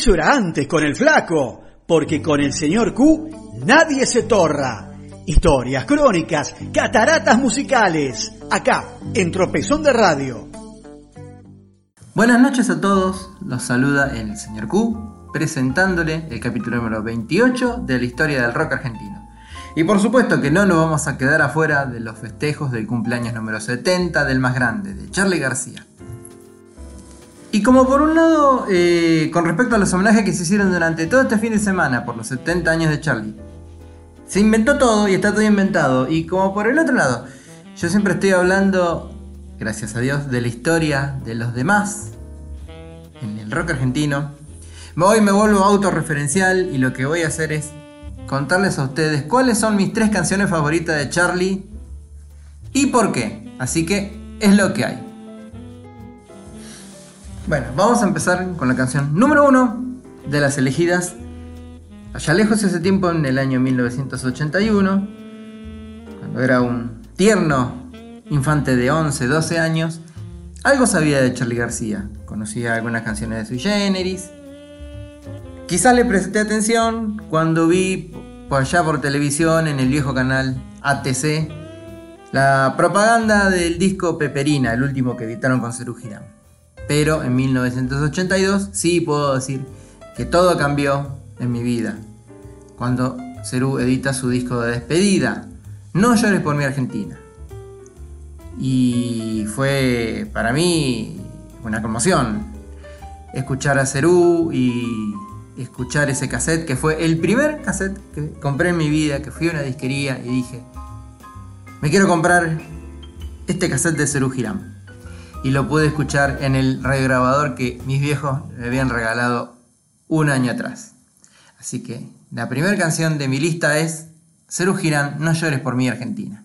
Eso era antes con el flaco, porque con el señor Q nadie se torra. Historias, crónicas, cataratas musicales, acá, en Tropezón de Radio. Buenas noches a todos, los saluda el señor Q, presentándole el capítulo número 28 de la historia del rock argentino. Y por supuesto que no nos vamos a quedar afuera de los festejos del cumpleaños número 70 del más grande, de Charlie García. Y como por un lado, eh, con respecto a los homenajes que se hicieron durante todo este fin de semana por los 70 años de Charlie, se inventó todo y está todo inventado. Y como por el otro lado, yo siempre estoy hablando, gracias a Dios, de la historia de los demás en el rock argentino. Hoy me vuelvo autorreferencial y lo que voy a hacer es contarles a ustedes cuáles son mis tres canciones favoritas de Charlie y por qué. Así que es lo que hay. Bueno, vamos a empezar con la canción número uno de las elegidas allá lejos ese tiempo en el año 1981, cuando era un tierno infante de 11, 12 años, algo sabía de Charlie García, conocía algunas canciones de Sui Generis. Quizá le presté atención cuando vi por allá por televisión en el viejo canal ATC la propaganda del disco Peperina, el último que editaron con Cerú Girán. Pero en 1982 sí puedo decir que todo cambió en mi vida. Cuando Cerú edita su disco de despedida, No llores por mi Argentina. Y fue para mí una conmoción escuchar a Cerú y escuchar ese cassette que fue el primer cassette que compré en mi vida, que fui a una disquería y dije, me quiero comprar este cassette de Cerú Girán y lo pude escuchar en el regrabador que mis viejos me habían regalado un año atrás. Así que la primera canción de mi lista es Cerú Girán, No llores por mí Argentina.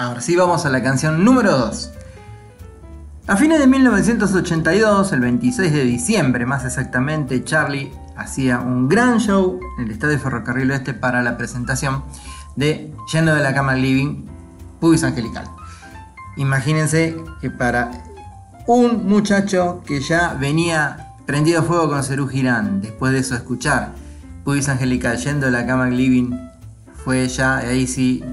Ahora sí vamos a la canción número 2. A fines de 1982, el 26 de diciembre más exactamente, Charlie hacía un gran show en el Estadio Ferrocarril Oeste para la presentación de Yendo de la Cama Living, Pubis Angelical. Imagínense que para un muchacho que ya venía prendido a fuego con Cerú Girán, después de eso escuchar Pubis Angelical yendo de la cama living, fue ya ahí sí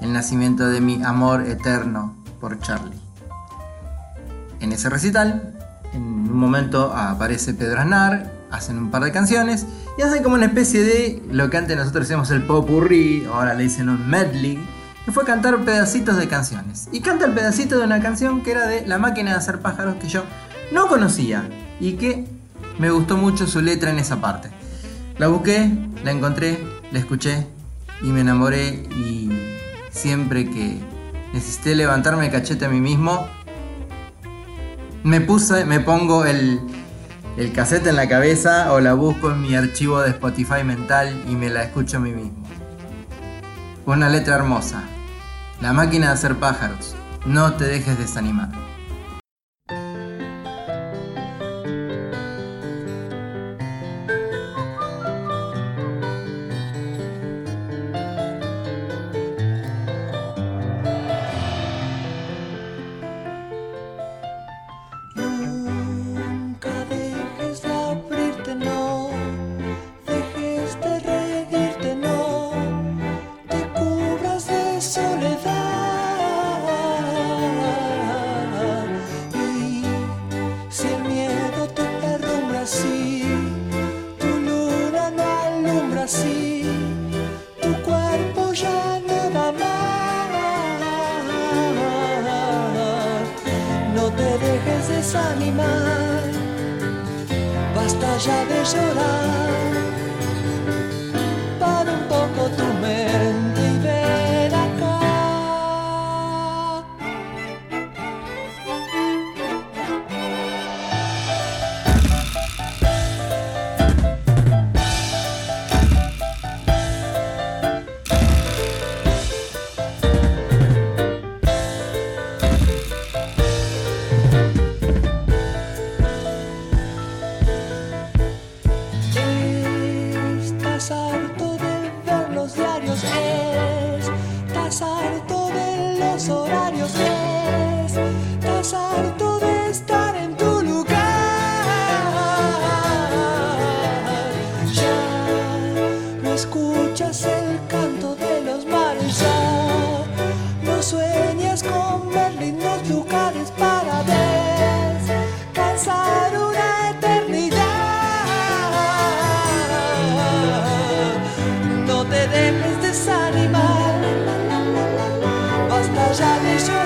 el nacimiento de mi amor eterno por Charlie. En ese recital, en un momento aparece Pedro Aznar, hacen un par de canciones y hacen como una especie de lo que antes nosotros decíamos el popurrí, ahora le dicen un medley, que fue cantar pedacitos de canciones. Y canta el pedacito de una canción que era de La máquina de hacer pájaros que yo no conocía y que me gustó mucho su letra en esa parte. La busqué, la encontré, la escuché y me enamoré y siempre que necesité levantarme el cachete a mí mismo, me puse, me pongo el, el cassette en la cabeza o la busco en mi archivo de Spotify mental y me la escucho a mí mismo. Una letra hermosa. La máquina de hacer pájaros. No te dejes desanimar. shall be sure.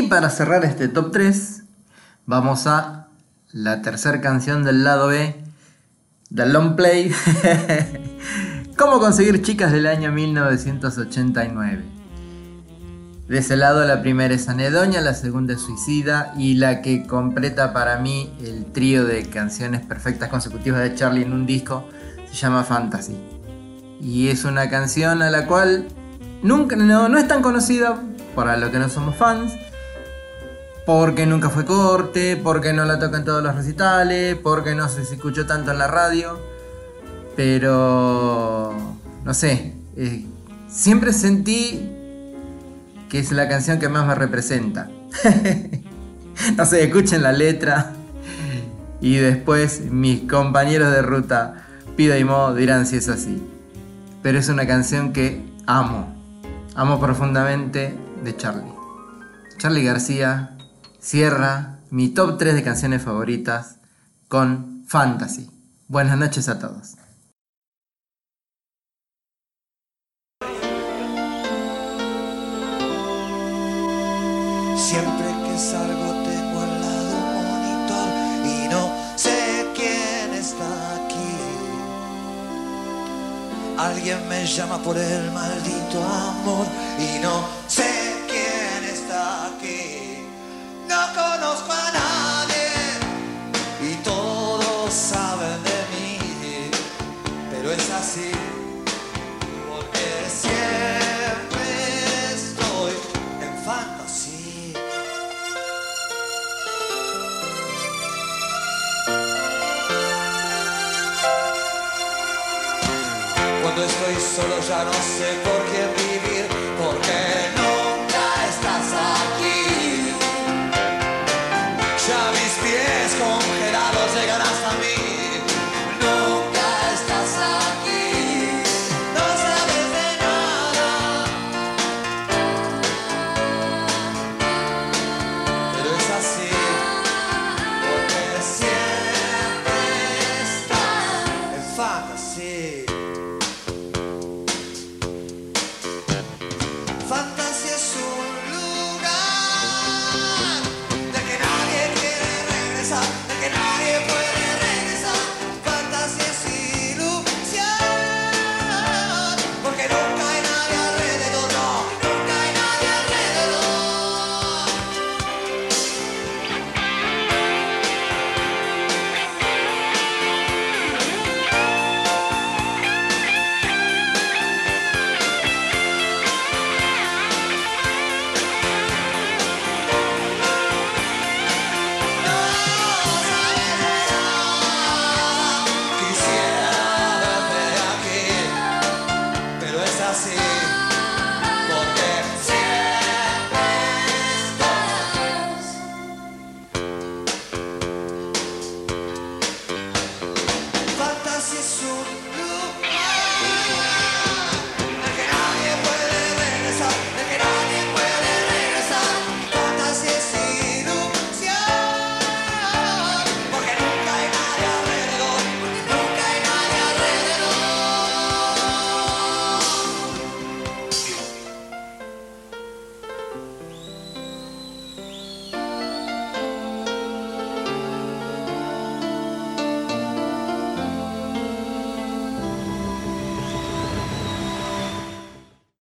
Y para cerrar este top 3, vamos a la tercera canción del lado B del long play. ¿Cómo conseguir chicas del año 1989? De ese lado la primera es Anedonia, la segunda es Suicida y la que completa para mí el trío de canciones perfectas consecutivas de Charlie en un disco se llama Fantasy. Y es una canción a la cual nunca, no, no es tan conocida para lo que no somos fans, porque nunca fue corte, porque no la tocan todos los recitales, porque no se escuchó tanto en la radio. Pero, no sé, eh, siempre sentí que es la canción que más me representa. no sé, escuchen la letra y después mis compañeros de ruta, Pida y Mo, dirán si es así. Pero es una canción que amo, amo profundamente de Charlie. Charlie García, cierra mi top 3 de canciones favoritas con Fantasy. Buenas noches a todos. Siempre que salgo tengo al lado un monitor y no sé quién está aquí. Alguien me llama por el maldito amor y no sé pero es así porque siempre estoy en fantasía. Cuando estoy solo ya no sé por qué.